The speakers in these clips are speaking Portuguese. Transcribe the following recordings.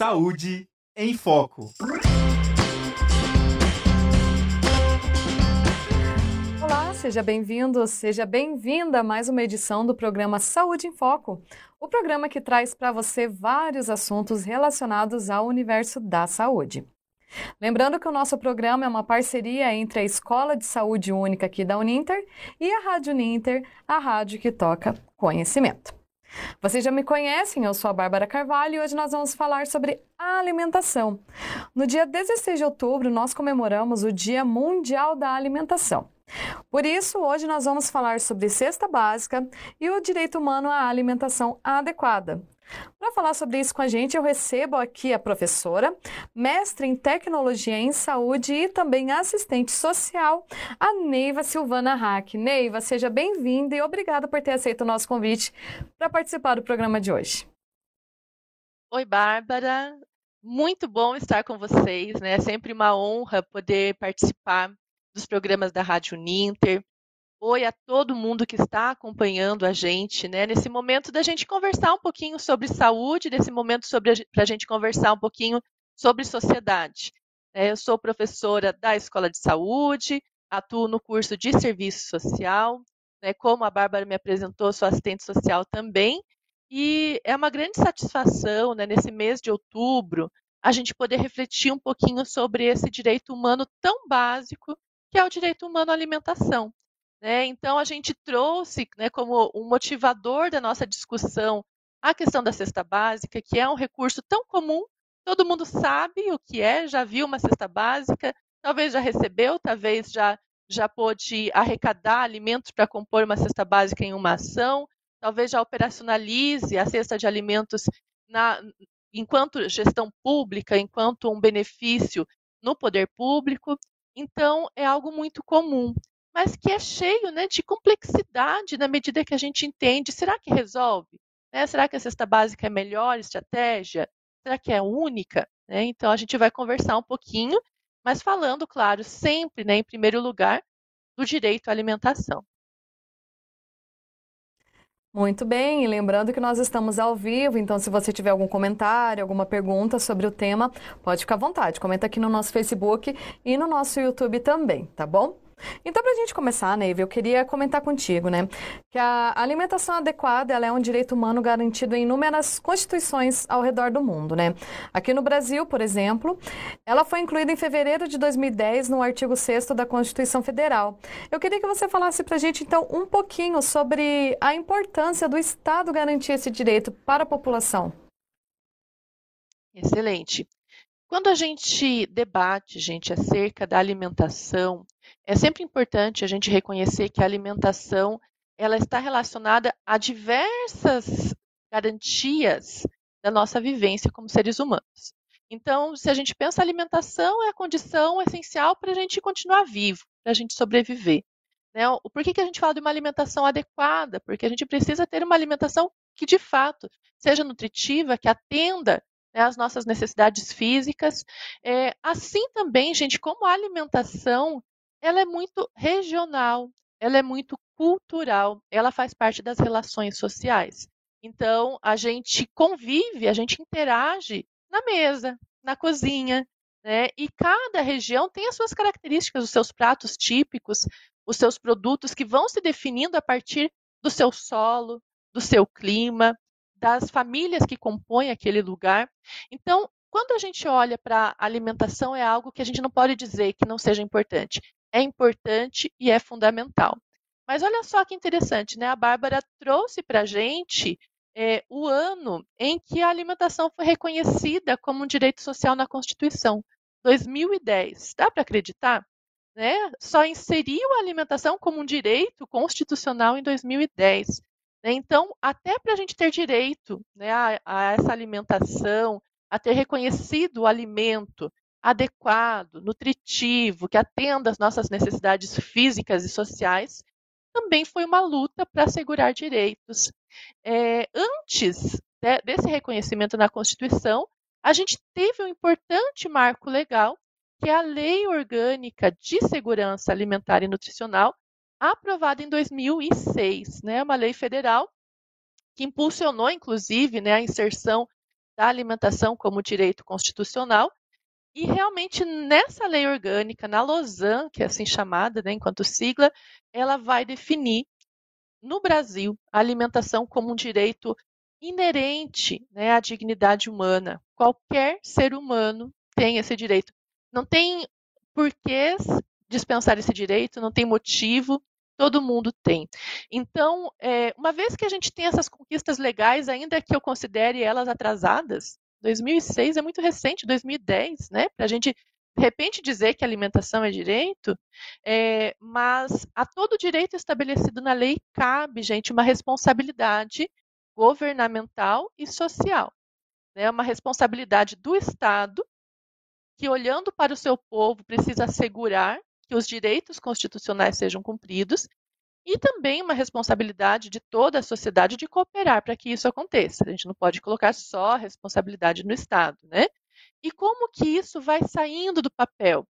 Saúde em Foco. Olá, seja bem-vindo, seja bem-vinda a mais uma edição do programa Saúde em Foco. O programa que traz para você vários assuntos relacionados ao universo da saúde. Lembrando que o nosso programa é uma parceria entre a Escola de Saúde Única aqui da Uninter e a Rádio Uninter, a rádio que toca conhecimento. Vocês já me conhecem, eu sou a Bárbara Carvalho e hoje nós vamos falar sobre alimentação. No dia 16 de outubro, nós comemoramos o Dia Mundial da Alimentação. Por isso, hoje nós vamos falar sobre cesta básica e o direito humano à alimentação adequada. Para falar sobre isso com a gente, eu recebo aqui a professora, mestre em tecnologia em saúde e também assistente social, a Neiva Silvana Hack. Neiva, seja bem-vinda e obrigada por ter aceito o nosso convite para participar do programa de hoje. Oi, Bárbara. Muito bom estar com vocês, né? É sempre uma honra poder participar dos programas da Rádio Ninter, Oi a todo mundo que está acompanhando a gente, né? Nesse momento da gente conversar um pouquinho sobre saúde, nesse momento para a gente conversar um pouquinho sobre sociedade. É, eu sou professora da Escola de Saúde, atuo no curso de Serviço Social, né? como a Bárbara me apresentou, sou assistente social também, e é uma grande satisfação, né, nesse mês de outubro, a gente poder refletir um pouquinho sobre esse direito humano tão básico que é o direito humano à alimentação. Né? Então, a gente trouxe né, como um motivador da nossa discussão a questão da cesta básica, que é um recurso tão comum, todo mundo sabe o que é, já viu uma cesta básica, talvez já recebeu, talvez já, já pôde arrecadar alimentos para compor uma cesta básica em uma ação, talvez já operacionalize a cesta de alimentos na, enquanto gestão pública, enquanto um benefício no poder público. Então, é algo muito comum mas que é cheio né, de complexidade na medida que a gente entende. Será que resolve? Né? Será que a cesta básica é melhor estratégia? Será que é única? Né? Então a gente vai conversar um pouquinho, mas falando, claro, sempre, né, em primeiro lugar, do direito à alimentação. Muito bem, e lembrando que nós estamos ao vivo, então se você tiver algum comentário, alguma pergunta sobre o tema, pode ficar à vontade. Comenta aqui no nosso Facebook e no nosso YouTube também, tá bom? Então, para a gente começar, Neiva, eu queria comentar contigo, né, que a alimentação adequada ela é um direito humano garantido em inúmeras constituições ao redor do mundo, né. Aqui no Brasil, por exemplo, ela foi incluída em fevereiro de 2010 no artigo 6 da Constituição Federal. Eu queria que você falasse para a gente, então, um pouquinho sobre a importância do Estado garantir esse direito para a população. Excelente. Quando a gente debate, gente, acerca da alimentação, é sempre importante a gente reconhecer que a alimentação ela está relacionada a diversas garantias da nossa vivência como seres humanos. Então, se a gente pensa alimentação é a condição essencial para a gente continuar vivo, para a gente sobreviver. Né? Por que, que a gente fala de uma alimentação adequada? Porque a gente precisa ter uma alimentação que, de fato, seja nutritiva, que atenda né, as nossas necessidades físicas. É, assim também, gente, como a alimentação ela é muito regional, ela é muito cultural, ela faz parte das relações sociais. Então, a gente convive, a gente interage na mesa, na cozinha, né? E cada região tem as suas características, os seus pratos típicos, os seus produtos que vão se definindo a partir do seu solo, do seu clima, das famílias que compõem aquele lugar. Então, quando a gente olha para a alimentação, é algo que a gente não pode dizer que não seja importante é importante e é fundamental. Mas olha só que interessante, né? A Bárbara trouxe para a gente é, o ano em que a alimentação foi reconhecida como um direito social na Constituição, 2010. Dá para acreditar? Né? Só inseriu a alimentação como um direito constitucional em 2010. Né? Então, até para a gente ter direito né, a, a essa alimentação, a ter reconhecido o alimento adequado, nutritivo, que atenda às nossas necessidades físicas e sociais, também foi uma luta para assegurar direitos. É, antes de, desse reconhecimento na Constituição, a gente teve um importante marco legal, que é a Lei Orgânica de Segurança Alimentar e Nutricional, aprovada em 2006, né, uma lei federal que impulsionou, inclusive, né, a inserção da alimentação como direito constitucional. E realmente nessa lei orgânica, na LOSAN, que é assim chamada, né, enquanto sigla, ela vai definir no Brasil a alimentação como um direito inerente né, à dignidade humana. Qualquer ser humano tem esse direito. Não tem porquês dispensar esse direito, não tem motivo, todo mundo tem. Então, é, uma vez que a gente tem essas conquistas legais, ainda que eu considere elas atrasadas, 2006 é muito recente, 2010, né? Para a gente de repente dizer que alimentação é direito, é, mas a todo direito estabelecido na lei cabe, gente, uma responsabilidade governamental e social. É né? uma responsabilidade do Estado que, olhando para o seu povo, precisa assegurar que os direitos constitucionais sejam cumpridos e também uma responsabilidade de toda a sociedade de cooperar para que isso aconteça. A gente não pode colocar só a responsabilidade no Estado, né? E como que isso vai saindo do papel?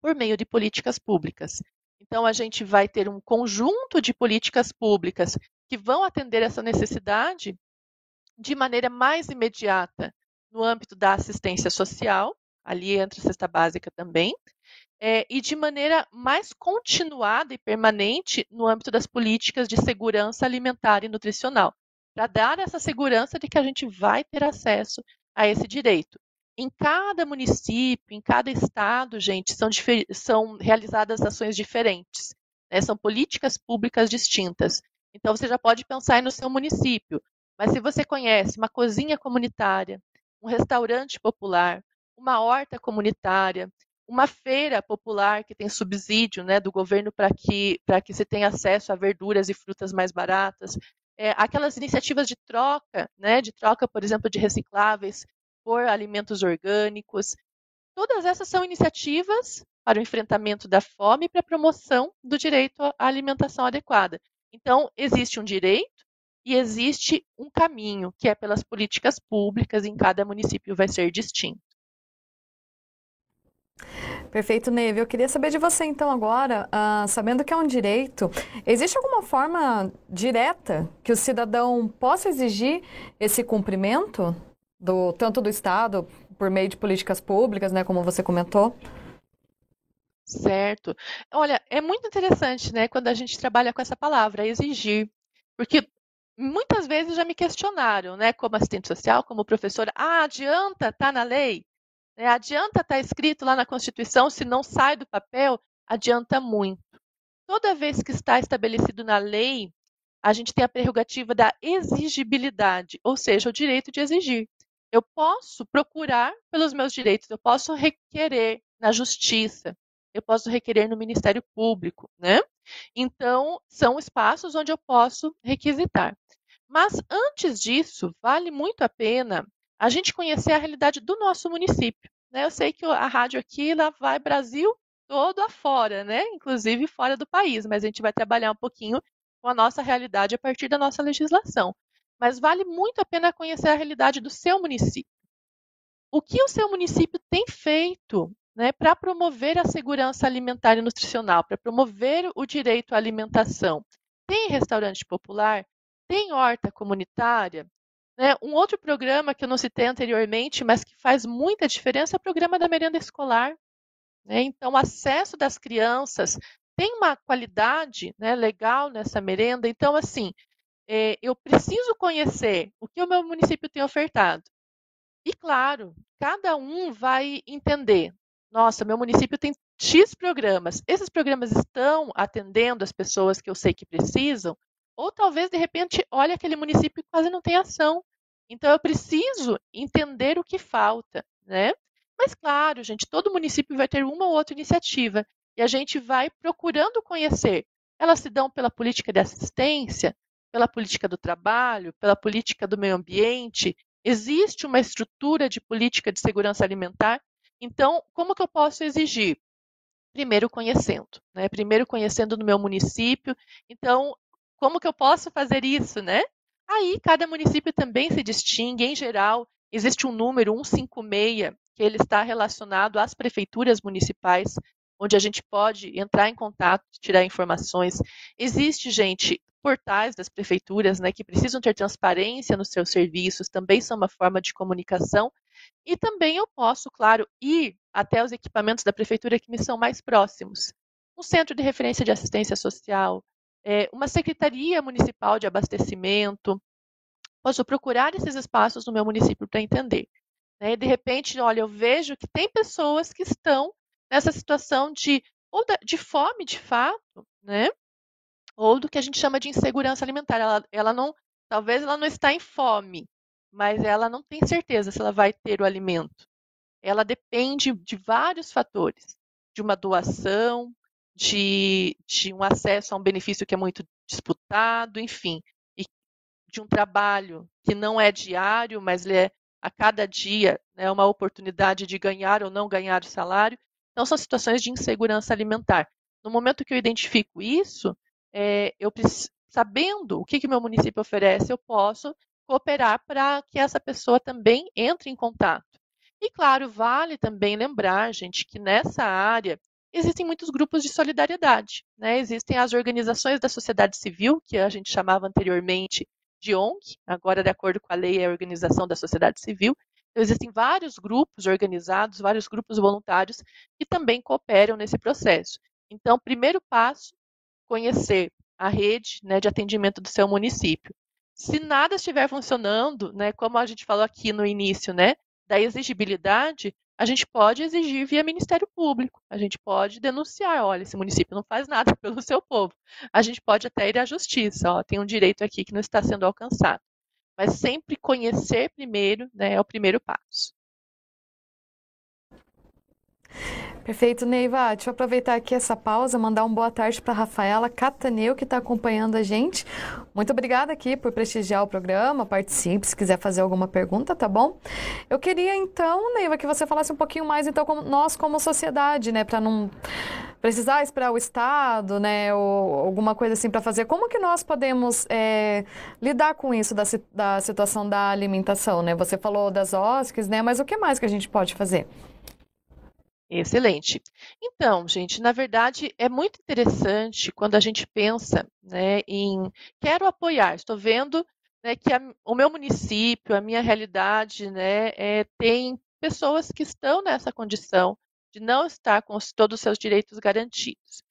Por meio de políticas públicas. Então, a gente vai ter um conjunto de políticas públicas que vão atender essa necessidade de maneira mais imediata no âmbito da assistência social, ali entra a cesta básica também, é, e de maneira mais continuada e permanente no âmbito das políticas de segurança alimentar e nutricional, para dar essa segurança de que a gente vai ter acesso a esse direito. Em cada município, em cada estado, gente, são, são realizadas ações diferentes, né? são políticas públicas distintas. Então, você já pode pensar no seu município, mas se você conhece uma cozinha comunitária, um restaurante popular, uma horta comunitária, uma feira popular que tem subsídio né, do governo para que, que se tenha acesso a verduras e frutas mais baratas, é, aquelas iniciativas de troca, né, de troca, por exemplo, de recicláveis por alimentos orgânicos, todas essas são iniciativas para o enfrentamento da fome e para a promoção do direito à alimentação adequada. Então, existe um direito e existe um caminho, que é pelas políticas públicas, em cada município vai ser distinto. Perfeito, Neve. Eu queria saber de você, então, agora, uh, sabendo que é um direito, existe alguma forma direta que o cidadão possa exigir esse cumprimento, do, tanto do Estado, por meio de políticas públicas, né, como você comentou? Certo. Olha, é muito interessante, né, quando a gente trabalha com essa palavra, exigir, porque muitas vezes já me questionaram, né, como assistente social, como professora, ah, adianta, tá na lei? É, adianta estar tá escrito lá na Constituição, se não sai do papel, adianta muito. Toda vez que está estabelecido na lei, a gente tem a prerrogativa da exigibilidade, ou seja, o direito de exigir. Eu posso procurar pelos meus direitos, eu posso requerer na justiça, eu posso requerer no Ministério Público, né? Então, são espaços onde eu posso requisitar. Mas antes disso, vale muito a pena a gente conhecer a realidade do nosso município. Né? Eu sei que a rádio aqui ela vai Brasil todo afora, né? inclusive fora do país, mas a gente vai trabalhar um pouquinho com a nossa realidade a partir da nossa legislação. Mas vale muito a pena conhecer a realidade do seu município. O que o seu município tem feito né, para promover a segurança alimentar e nutricional, para promover o direito à alimentação? Tem restaurante popular? Tem horta comunitária? Né? Um outro programa que eu não citei anteriormente, mas que faz muita diferença, é o programa da merenda escolar. Né? Então, o acesso das crianças tem uma qualidade né, legal nessa merenda. Então, assim, é, eu preciso conhecer o que o meu município tem ofertado. E, claro, cada um vai entender. Nossa, meu município tem X programas. Esses programas estão atendendo as pessoas que eu sei que precisam? Ou talvez, de repente, olhe aquele município quase não tem ação. Então, eu preciso entender o que falta, né? Mas, claro, gente, todo município vai ter uma ou outra iniciativa e a gente vai procurando conhecer. Elas se dão pela política de assistência, pela política do trabalho, pela política do meio ambiente. Existe uma estrutura de política de segurança alimentar. Então, como que eu posso exigir? Primeiro conhecendo, né? Primeiro conhecendo no meu município. Então, como que eu posso fazer isso, né? Aí cada município também se distingue, em geral, existe um número 156 que ele está relacionado às prefeituras municipais, onde a gente pode entrar em contato, tirar informações. Existe, gente, portais das prefeituras, né, que precisam ter transparência nos seus serviços, também são uma forma de comunicação. E também eu posso, claro, ir até os equipamentos da prefeitura que me são mais próximos. Um centro de referência de assistência social, é, uma secretaria municipal de abastecimento. Posso procurar esses espaços no meu município para entender. Né? De repente, olha, eu vejo que tem pessoas que estão nessa situação de, ou de fome de fato, né? ou do que a gente chama de insegurança alimentar. Ela, ela não, talvez ela não está em fome, mas ela não tem certeza se ela vai ter o alimento. Ela depende de vários fatores, de uma doação, de, de um acesso a um benefício que é muito disputado, enfim, e de um trabalho que não é diário, mas é a cada dia né, uma oportunidade de ganhar ou não ganhar o salário. Então, são situações de insegurança alimentar. No momento que eu identifico isso, é, eu sabendo o que, que meu município oferece, eu posso cooperar para que essa pessoa também entre em contato. E claro, vale também lembrar, gente, que nessa área existem muitos grupos de solidariedade. Né? Existem as organizações da sociedade civil, que a gente chamava anteriormente de ONG, agora, de acordo com a lei, é a Organização da Sociedade Civil. Então, existem vários grupos organizados, vários grupos voluntários que também cooperam nesse processo. Então, primeiro passo conhecer a rede né, de atendimento do seu município. Se nada estiver funcionando, né, como a gente falou aqui no início, né, da exigibilidade, a gente pode exigir via Ministério Público, a gente pode denunciar, olha, esse município não faz nada pelo seu povo. A gente pode até ir à justiça, ó, tem um direito aqui que não está sendo alcançado. Mas sempre conhecer primeiro né, é o primeiro passo. Perfeito, Neiva. Deixa eu aproveitar aqui essa pausa, mandar uma boa tarde para Rafaela Cataneu, que está acompanhando a gente. Muito obrigada aqui por prestigiar o programa. Participe se quiser fazer alguma pergunta, tá bom? Eu queria então, Neiva, que você falasse um pouquinho mais, então, como nós como sociedade, né, para não precisar esperar o Estado, né, ou alguma coisa assim para fazer. Como que nós podemos é, lidar com isso da, da situação da alimentação, né? Você falou das OSCs, né? Mas o que mais que a gente pode fazer? Excelente. Então, gente, na verdade é muito interessante quando a gente pensa né, em quero apoiar. Estou vendo né, que a, o meu município, a minha realidade, né, é, tem pessoas que estão nessa condição de não estar com os, todos os seus direitos garantidos.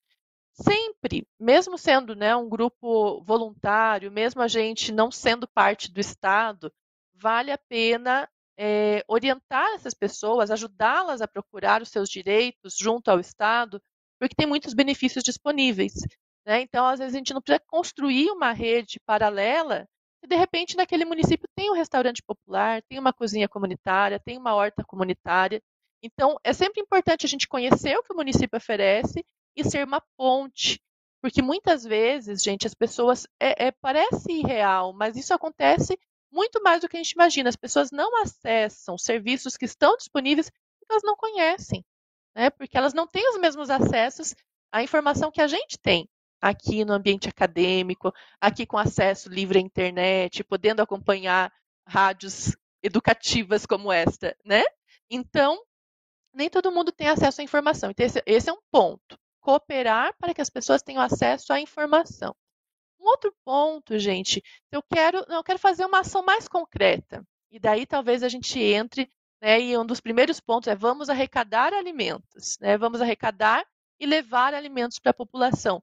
Sempre, mesmo sendo né, um grupo voluntário, mesmo a gente não sendo parte do Estado, vale a pena é, orientar essas pessoas, ajudá-las a procurar os seus direitos junto ao Estado, porque tem muitos benefícios disponíveis. Né? Então, às vezes, a gente não precisa construir uma rede paralela e, de repente, naquele município tem um restaurante popular, tem uma cozinha comunitária, tem uma horta comunitária. Então, é sempre importante a gente conhecer o que o município oferece e ser uma ponte. Porque muitas vezes, gente, as pessoas. É, é, parece irreal, mas isso acontece muito mais do que a gente imagina. As pessoas não acessam serviços que estão disponíveis porque elas não conhecem, né? porque elas não têm os mesmos acessos à informação que a gente tem aqui no ambiente acadêmico, aqui com acesso livre à internet, podendo acompanhar rádios educativas como esta, né? Então, nem todo mundo tem acesso à informação. Então, esse, esse é um ponto. Cooperar para que as pessoas tenham acesso à informação. Um outro ponto, gente, eu quero, eu quero fazer uma ação mais concreta. E daí talvez a gente entre, né, e um dos primeiros pontos é vamos arrecadar alimentos, né? Vamos arrecadar e levar alimentos para a população.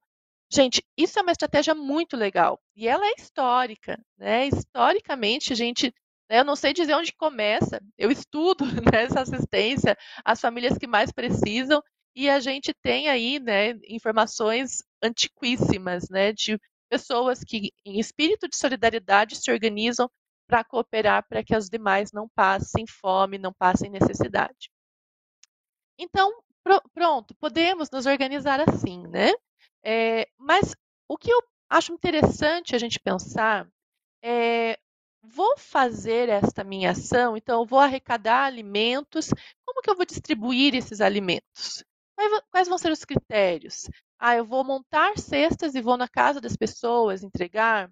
Gente, isso é uma estratégia muito legal e ela é histórica, né? Historicamente, gente, né, eu não sei dizer onde começa. Eu estudo né, essa assistência às famílias que mais precisam e a gente tem aí, né, informações antiquíssimas, né, de pessoas que, em espírito de solidariedade, se organizam para cooperar para que as demais não passem fome, não passem necessidade. Então, pronto, podemos nos organizar assim, né? É, mas o que eu acho interessante a gente pensar é vou fazer esta minha ação, então eu vou arrecadar alimentos, como que eu vou distribuir esses alimentos? Quais vão ser os critérios? Ah, eu vou montar cestas e vou na casa das pessoas entregar.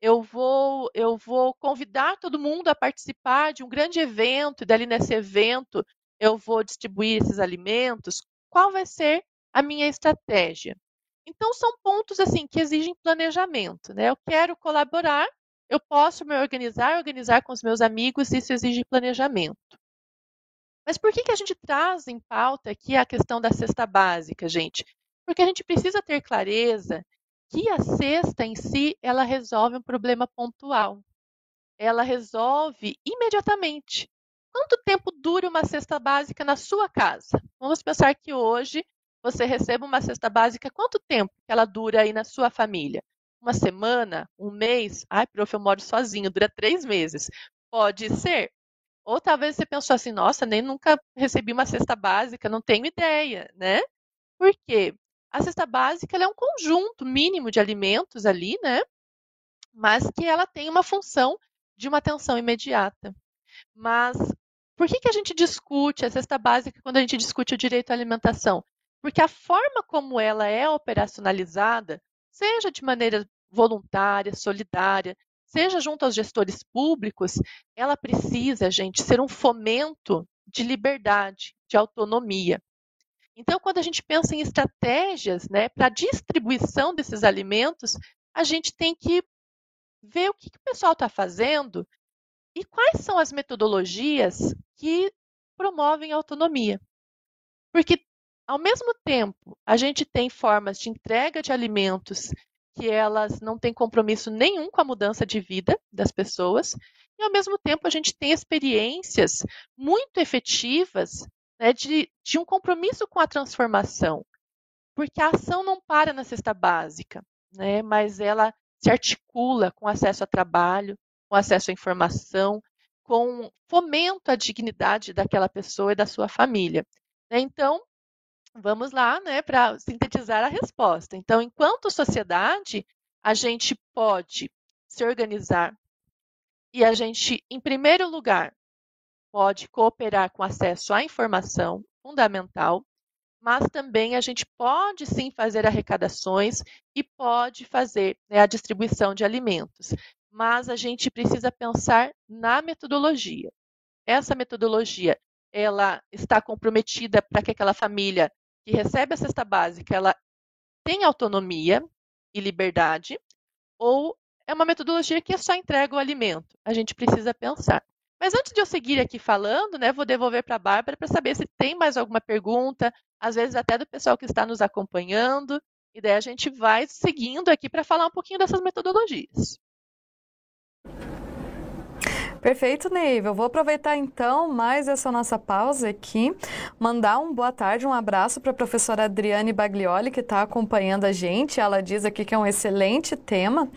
Eu vou, eu vou convidar todo mundo a participar de um grande evento, e dali nesse evento eu vou distribuir esses alimentos. Qual vai ser a minha estratégia? Então são pontos assim que exigem planejamento, né? Eu quero colaborar, eu posso me organizar, organizar com os meus amigos, isso exige planejamento. Mas por que, que a gente traz em pauta aqui a questão da cesta básica, gente? Porque a gente precisa ter clareza que a cesta em si, ela resolve um problema pontual. Ela resolve imediatamente. Quanto tempo dura uma cesta básica na sua casa? Vamos pensar que hoje você recebe uma cesta básica, quanto tempo que ela dura aí na sua família? Uma semana? Um mês? Ai, prof, eu moro sozinho, dura três meses. Pode ser. Ou talvez você pensou assim, nossa, nem nunca recebi uma cesta básica, não tenho ideia, né? Por quê? A cesta básica é um conjunto mínimo de alimentos ali, né? Mas que ela tem uma função de uma atenção imediata. Mas por que, que a gente discute a cesta básica quando a gente discute o direito à alimentação? Porque a forma como ela é operacionalizada, seja de maneira voluntária, solidária, seja junto aos gestores públicos, ela precisa, gente, ser um fomento de liberdade, de autonomia. Então, quando a gente pensa em estratégias né, para distribuição desses alimentos, a gente tem que ver o que, que o pessoal está fazendo e quais são as metodologias que promovem a autonomia. Porque, ao mesmo tempo, a gente tem formas de entrega de alimentos que elas não têm compromisso nenhum com a mudança de vida das pessoas, e ao mesmo tempo a gente tem experiências muito efetivas né, de, de um compromisso com a transformação, porque a ação não para na cesta básica, né, mas ela se articula com acesso a trabalho, com acesso à informação, com fomento à dignidade daquela pessoa e da sua família. Então, vamos lá, né, para sintetizar a resposta. Então, enquanto sociedade, a gente pode se organizar e a gente, em primeiro lugar, pode cooperar com acesso à informação fundamental, mas também a gente pode sim fazer arrecadações e pode fazer né, a distribuição de alimentos. Mas a gente precisa pensar na metodologia. Essa metodologia ela está comprometida para que aquela família que recebe a cesta básica, ela tem autonomia e liberdade, ou é uma metodologia que só entrega o alimento. A gente precisa pensar. Mas antes de eu seguir aqui falando, né, vou devolver para a Bárbara para saber se tem mais alguma pergunta, às vezes até do pessoal que está nos acompanhando, e daí a gente vai seguindo aqui para falar um pouquinho dessas metodologias. Perfeito, Neiva. Eu vou aproveitar então mais essa nossa pausa aqui, mandar um boa tarde, um abraço para a professora Adriane Baglioli, que está acompanhando a gente. Ela diz aqui que é um excelente tema.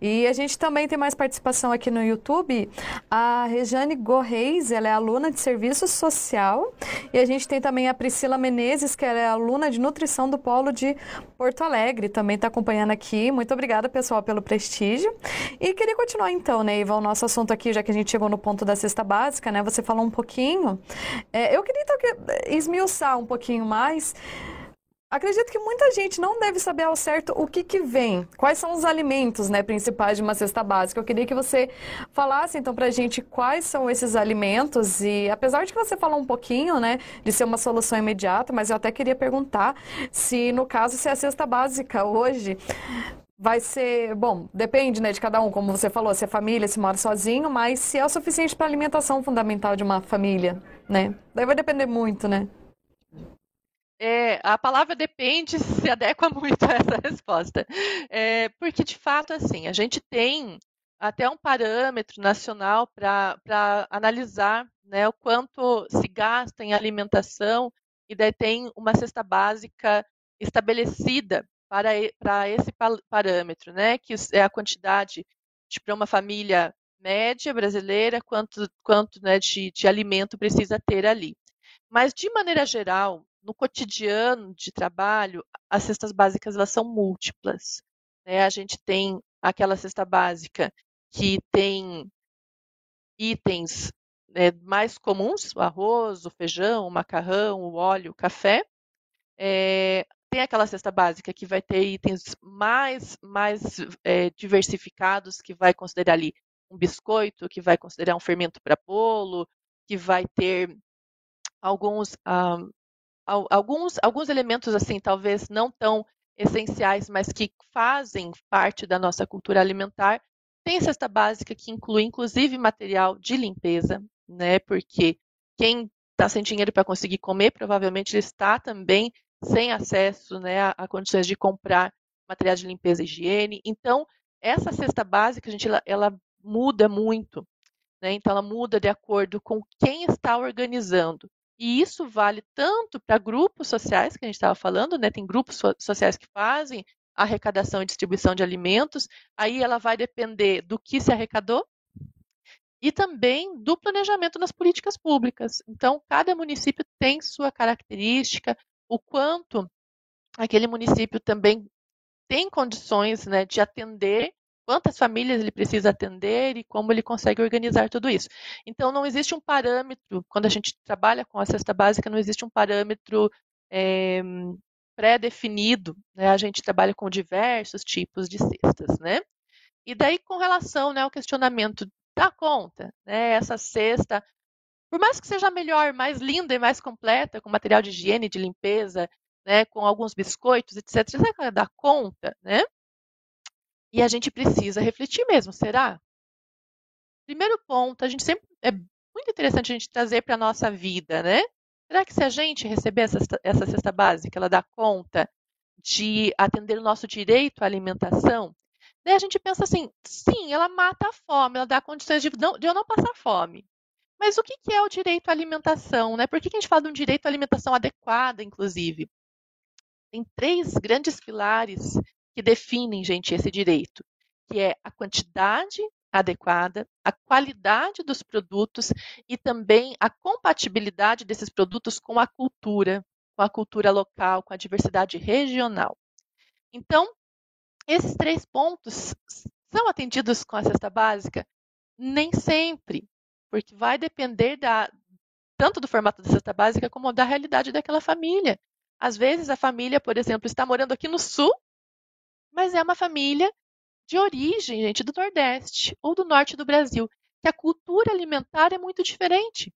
E a gente também tem mais participação aqui no YouTube. A Rejane Gorreis, ela é aluna de serviço social. E a gente tem também a Priscila Menezes, que ela é aluna de nutrição do Polo de Porto Alegre, também está acompanhando aqui. Muito obrigada, pessoal, pelo prestígio. E queria continuar então, Neiva, o nosso assunto aqui, já que a gente chegou no ponto da cesta básica, né? Você falou um pouquinho. É, eu queria então esmiuçar um pouquinho mais. Acredito que muita gente não deve saber ao certo o que, que vem, quais são os alimentos né, principais de uma cesta básica. Eu queria que você falasse então para a gente quais são esses alimentos e apesar de que você falou um pouquinho né, de ser uma solução imediata, mas eu até queria perguntar se no caso se a cesta básica hoje vai ser, bom, depende, né, de cada um, como você falou, se é família, se mora sozinho, mas se é o suficiente para a alimentação fundamental de uma família, né? Daí vai depender muito, né? É, a palavra depende se adequa muito a essa resposta. É, porque, de fato, assim, a gente tem até um parâmetro nacional para analisar né, o quanto se gasta em alimentação, e daí tem uma cesta básica estabelecida para, para esse parâmetro, né, que é a quantidade para uma família média brasileira, quanto, quanto né, de, de alimento precisa ter ali. Mas, de maneira geral, no cotidiano de trabalho, as cestas básicas elas são múltiplas. Né? A gente tem aquela cesta básica que tem itens né, mais comuns, o arroz, o feijão, o macarrão, o óleo, o café. É, tem aquela cesta básica que vai ter itens mais, mais é, diversificados, que vai considerar ali um biscoito, que vai considerar um fermento para bolo, que vai ter alguns, ah, alguns, alguns elementos assim, talvez não tão essenciais, mas que fazem parte da nossa cultura alimentar. Tem cesta básica que inclui, inclusive, material de limpeza, né? Porque quem está sem dinheiro para conseguir comer, provavelmente ele está também sem acesso né, a, a, condições de comprar materiais de limpeza e higiene. Então, essa cesta básica, gente, ela, ela muda muito. Né? Então, ela muda de acordo com quem está organizando. E isso vale tanto para grupos sociais, que a gente estava falando, né? tem grupos so sociais que fazem arrecadação e distribuição de alimentos, aí ela vai depender do que se arrecadou e também do planejamento nas políticas públicas. Então, cada município tem sua característica, o quanto aquele município também tem condições né, de atender quantas famílias ele precisa atender e como ele consegue organizar tudo isso. Então, não existe um parâmetro, quando a gente trabalha com a cesta básica, não existe um parâmetro é, pré-definido, né? a gente trabalha com diversos tipos de cestas, né? E daí, com relação né, ao questionamento da conta, né, essa cesta, por mais que seja melhor, mais linda e mais completa, com material de higiene, de limpeza, né, com alguns biscoitos, etc., será que ela dá conta, né? E a gente precisa refletir mesmo, será? Primeiro ponto, a gente sempre é muito interessante a gente trazer para a nossa vida, né? Será que se a gente receber essa, essa cesta básica, ela dá conta de atender o nosso direito à alimentação? Daí a gente pensa assim, sim, ela mata a fome, ela dá condições de, não, de eu não passar fome. Mas o que, é o direito à alimentação? Né? Por que a gente fala de um direito à alimentação adequada, inclusive? Tem três grandes pilares que definem, gente, esse direito, que é a quantidade adequada, a qualidade dos produtos e também a compatibilidade desses produtos com a cultura, com a cultura local, com a diversidade regional. Então, esses três pontos são atendidos com a cesta básica? Nem sempre, porque vai depender da, tanto do formato da cesta básica como da realidade daquela família. Às vezes a família, por exemplo, está morando aqui no sul mas é uma família de origem, gente, do Nordeste ou do Norte do Brasil, que a cultura alimentar é muito diferente.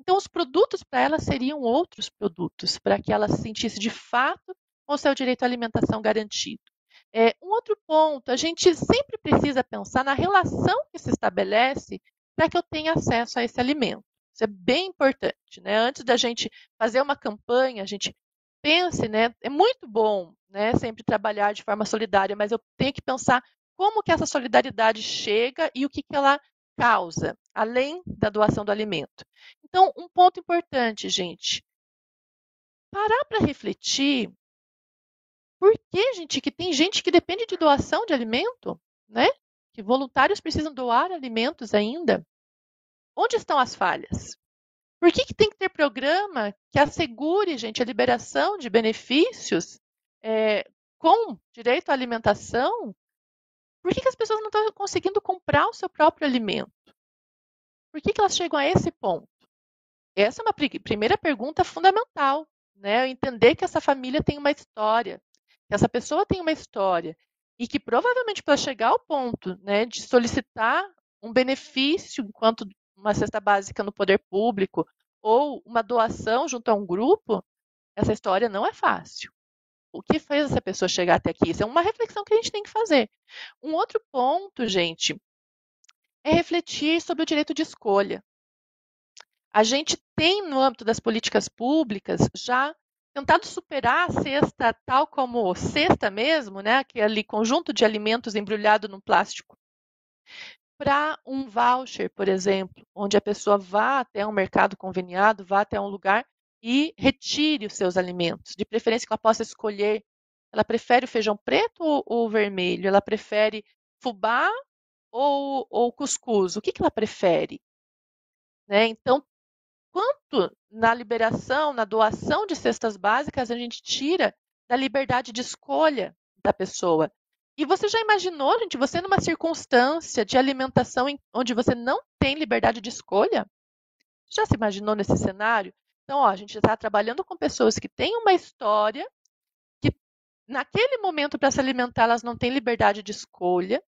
Então, os produtos para ela seriam outros produtos, para que ela se sentisse de fato com o seu direito à alimentação garantido. É, um outro ponto, a gente sempre precisa pensar na relação que se estabelece para que eu tenha acesso a esse alimento. Isso é bem importante. Né? Antes da gente fazer uma campanha, a gente pense, né? É muito bom, né? Sempre trabalhar de forma solidária, mas eu tenho que pensar como que essa solidariedade chega e o que, que ela causa, além da doação do alimento. Então, um ponto importante, gente, parar para refletir por que, gente, que tem gente que depende de doação de alimento, né? Que voluntários precisam doar alimentos ainda. Onde estão as falhas? Por que, que tem que ter programa que assegure, gente, a liberação de benefícios é, com direito à alimentação? Por que, que as pessoas não estão conseguindo comprar o seu próprio alimento? Por que, que elas chegam a esse ponto? Essa é uma primeira pergunta fundamental, né? Entender que essa família tem uma história, que essa pessoa tem uma história e que provavelmente para chegar ao ponto, né, de solicitar um benefício enquanto uma cesta básica no poder público ou uma doação junto a um grupo, essa história não é fácil. O que fez essa pessoa chegar até aqui? Isso é uma reflexão que a gente tem que fazer. Um outro ponto, gente, é refletir sobre o direito de escolha. A gente tem, no âmbito das políticas públicas, já tentado superar a cesta tal como cesta mesmo, né? aquele conjunto de alimentos embrulhado num plástico para um voucher, por exemplo, onde a pessoa vá até um mercado conveniado, vá até um lugar e retire os seus alimentos, de preferência que ela possa escolher. Ela prefere o feijão preto ou, vermelho? Ela prefere fubá ou, ou cuscuz? O que, que ela prefere? Né? Então, quanto na liberação, na doação de cestas básicas, a gente tira da liberdade de escolha da pessoa. E você já imaginou, gente, você numa circunstância de alimentação em, onde você não tem liberdade de escolha? Já se imaginou nesse cenário? Então, ó, a gente está trabalhando com pessoas que têm uma história, que naquele momento para se alimentar elas não têm liberdade de escolha,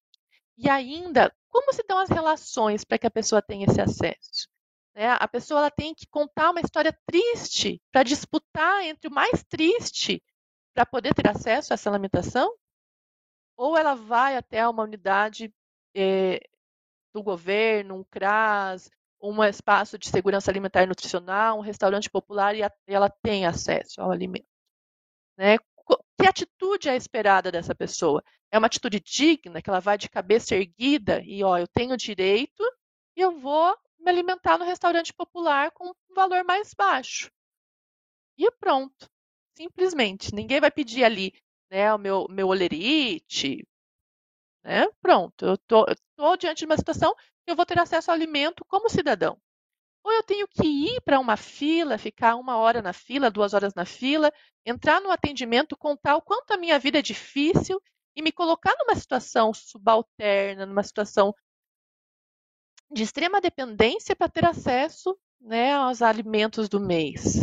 e ainda como se dão as relações para que a pessoa tenha esse acesso? Né? A pessoa ela tem que contar uma história triste para disputar entre o mais triste para poder ter acesso a essa alimentação? Ou ela vai até uma unidade é, do governo, um CRAS, um espaço de segurança alimentar e nutricional, um restaurante popular e, a, e ela tem acesso ao alimento. Né? Que atitude é esperada dessa pessoa? É uma atitude digna, que ela vai de cabeça erguida e, ó, eu tenho direito e eu vou me alimentar no restaurante popular com um valor mais baixo. E pronto. Simplesmente. Ninguém vai pedir ali né, o meu, meu olerite. Né? Pronto. Eu tô, estou diante de uma situação que eu vou ter acesso ao alimento como cidadão. Ou eu tenho que ir para uma fila, ficar uma hora na fila, duas horas na fila, entrar no atendimento, contar o quanto a minha vida é difícil e me colocar numa situação subalterna, numa situação de extrema dependência para ter acesso né, aos alimentos do mês.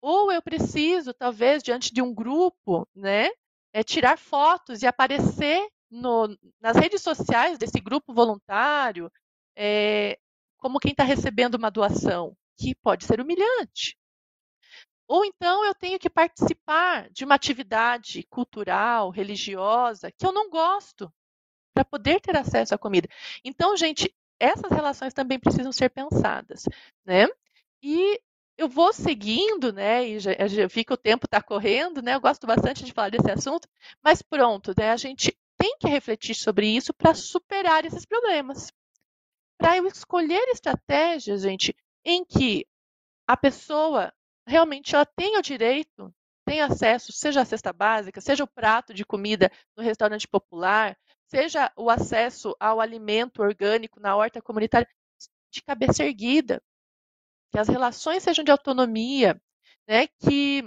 Ou eu preciso, talvez, diante de um grupo, né, é, tirar fotos e aparecer no, nas redes sociais desse grupo voluntário é, como quem está recebendo uma doação, que pode ser humilhante. Ou então eu tenho que participar de uma atividade cultural, religiosa, que eu não gosto, para poder ter acesso à comida. Então, gente, essas relações também precisam ser pensadas, né? E eu vou seguindo, né? E já, já vi que o tempo está correndo, né? Eu gosto bastante de falar desse assunto, mas pronto, né? A gente tem que refletir sobre isso para superar esses problemas. Para eu escolher estratégias, gente, em que a pessoa realmente ela tenha o direito, tem acesso, seja a cesta básica, seja o prato de comida no restaurante popular, seja o acesso ao alimento orgânico na horta comunitária, de cabeça erguida, que as relações sejam de autonomia, né? que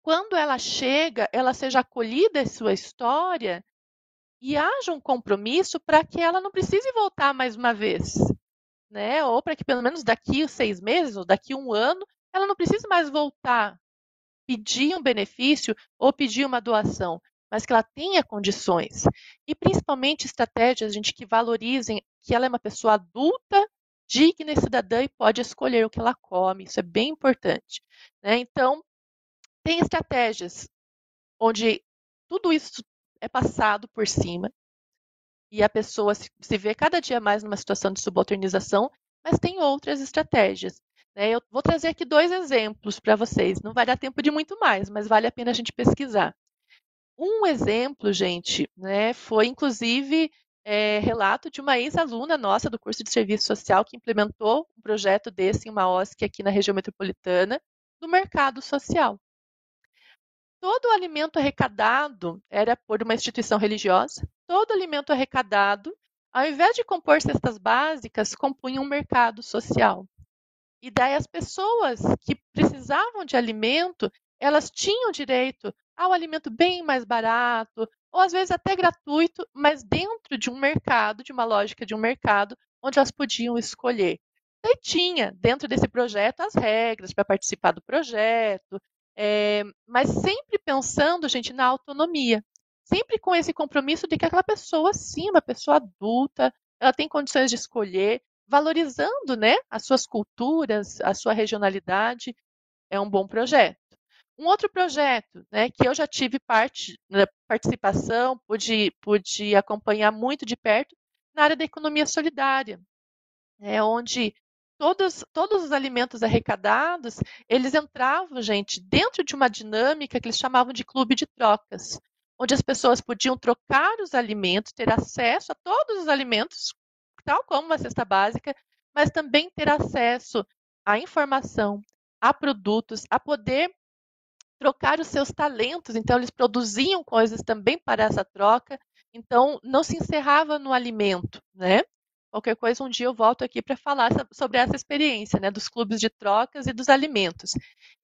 quando ela chega, ela seja acolhida em sua história e haja um compromisso para que ela não precise voltar mais uma vez, né? Ou para que pelo menos daqui seis meses ou daqui um ano ela não precise mais voltar pedir um benefício ou pedir uma doação mas que ela tenha condições. E principalmente estratégias, gente, que valorizem que ela é uma pessoa adulta, digna e cidadã e pode escolher o que ela come. Isso é bem importante. Né? Então, tem estratégias onde tudo isso é passado por cima e a pessoa se vê cada dia mais numa situação de subalternização, mas tem outras estratégias. Né? Eu vou trazer aqui dois exemplos para vocês. Não vai dar tempo de muito mais, mas vale a pena a gente pesquisar. Um exemplo, gente, né, foi inclusive é, relato de uma ex-aluna nossa do curso de serviço social que implementou um projeto desse em uma OSC aqui na região metropolitana, no mercado social. Todo o alimento arrecadado era por uma instituição religiosa, todo alimento arrecadado, ao invés de compor cestas básicas, compunha um mercado social. E daí as pessoas que precisavam de alimento, elas tinham direito ao alimento bem mais barato, ou às vezes até gratuito, mas dentro de um mercado, de uma lógica de um mercado, onde elas podiam escolher. Daí tinha dentro desse projeto as regras para participar do projeto, é, mas sempre pensando, gente, na autonomia. Sempre com esse compromisso de que aquela pessoa, sim, uma pessoa adulta, ela tem condições de escolher, valorizando né, as suas culturas, a sua regionalidade. É um bom projeto. Um outro projeto, né, que eu já tive parte, né, participação, pude, pude acompanhar muito de perto, na área da economia solidária, né, onde todos, todos os alimentos arrecadados, eles entravam, gente, dentro de uma dinâmica que eles chamavam de clube de trocas, onde as pessoas podiam trocar os alimentos, ter acesso a todos os alimentos, tal como uma cesta básica, mas também ter acesso à informação, a produtos, a poder trocar os seus talentos, então eles produziam coisas também para essa troca, então não se encerrava no alimento, né? Qualquer coisa, um dia eu volto aqui para falar sobre essa experiência, né, dos clubes de trocas e dos alimentos.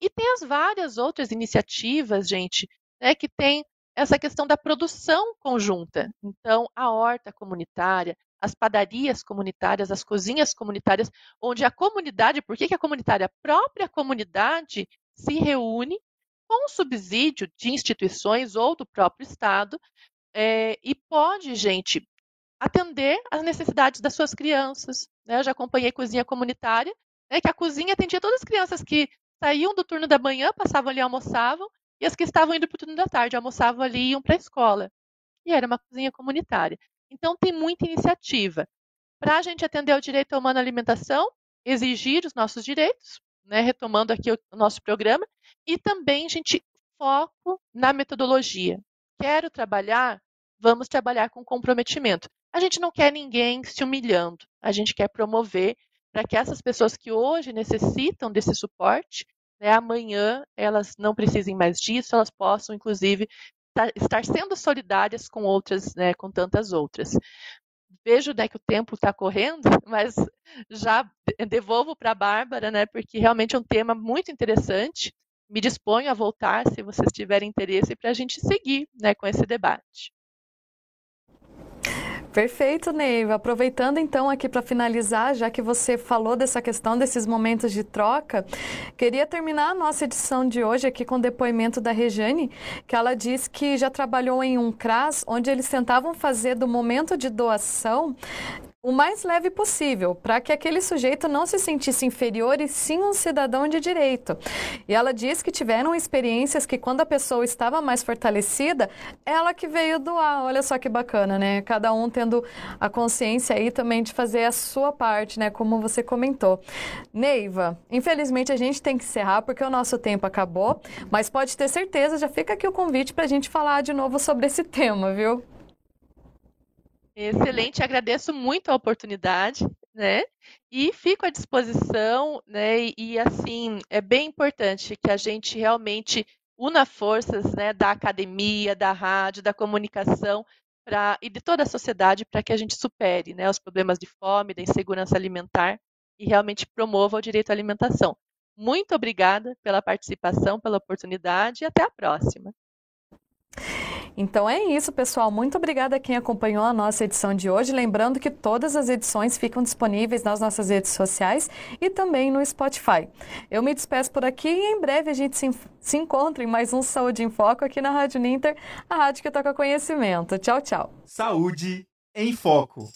E tem as várias outras iniciativas, gente, né, que tem essa questão da produção conjunta. Então, a horta comunitária, as padarias comunitárias, as cozinhas comunitárias, onde a comunidade, por que, que a comunitária? A própria comunidade se reúne com subsídio de instituições ou do próprio Estado, é, e pode, gente, atender às necessidades das suas crianças. Né? Eu já acompanhei cozinha comunitária, né, que a cozinha atendia todas as crianças que saíam do turno da manhã, passavam ali, almoçavam, e as que estavam indo para o turno da tarde, almoçavam ali e iam para a escola. E era uma cozinha comunitária. Então, tem muita iniciativa. Para a gente atender ao direito à alimentação, exigir os nossos direitos, né, retomando aqui o nosso programa, e também gente foco na metodologia. Quero trabalhar, vamos trabalhar com comprometimento. A gente não quer ninguém se humilhando, a gente quer promover para que essas pessoas que hoje necessitam desse suporte, né, amanhã elas não precisem mais disso, elas possam, inclusive, estar sendo solidárias com outras, né, com tantas outras. Vejo né, que o tempo está correndo, mas já devolvo para a Bárbara, né, porque realmente é um tema muito interessante. Me disponho a voltar, se vocês tiverem interesse, para a gente seguir né, com esse debate. Perfeito, Neiva. Aproveitando então aqui para finalizar, já que você falou dessa questão desses momentos de troca, queria terminar a nossa edição de hoje aqui com o depoimento da Rejane, que ela diz que já trabalhou em um CRAS onde eles tentavam fazer do momento de doação o mais leve possível, para que aquele sujeito não se sentisse inferior e sim um cidadão de direito. E ela diz que tiveram experiências que quando a pessoa estava mais fortalecida, ela que veio doar. Olha só que bacana, né? Cada um tendo a consciência aí também de fazer a sua parte, né? Como você comentou. Neiva, infelizmente a gente tem que encerrar porque o nosso tempo acabou, mas pode ter certeza, já fica aqui o convite para a gente falar de novo sobre esse tema, viu? Excelente, agradeço muito a oportunidade, né? E fico à disposição, né? E, assim, é bem importante que a gente realmente una forças, né, da academia, da rádio, da comunicação pra, e de toda a sociedade para que a gente supere, né, os problemas de fome, da insegurança alimentar e realmente promova o direito à alimentação. Muito obrigada pela participação, pela oportunidade e até a próxima. Então é isso, pessoal. Muito obrigada a quem acompanhou a nossa edição de hoje. Lembrando que todas as edições ficam disponíveis nas nossas redes sociais e também no Spotify. Eu me despeço por aqui e em breve a gente se, se encontra em mais um Saúde em Foco aqui na Rádio Ninter, a rádio que toca conhecimento. Tchau, tchau. Saúde em Foco.